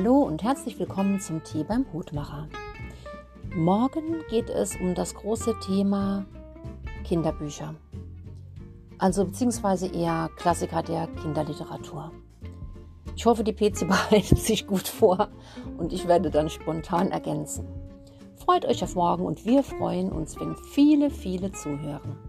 Hallo und herzlich willkommen zum Tee beim Hutmacher. Morgen geht es um das große Thema Kinderbücher. Also beziehungsweise eher Klassiker der Kinderliteratur. Ich hoffe, die PC bereitet sich gut vor und ich werde dann spontan ergänzen. Freut euch auf morgen und wir freuen uns, wenn viele, viele zuhören.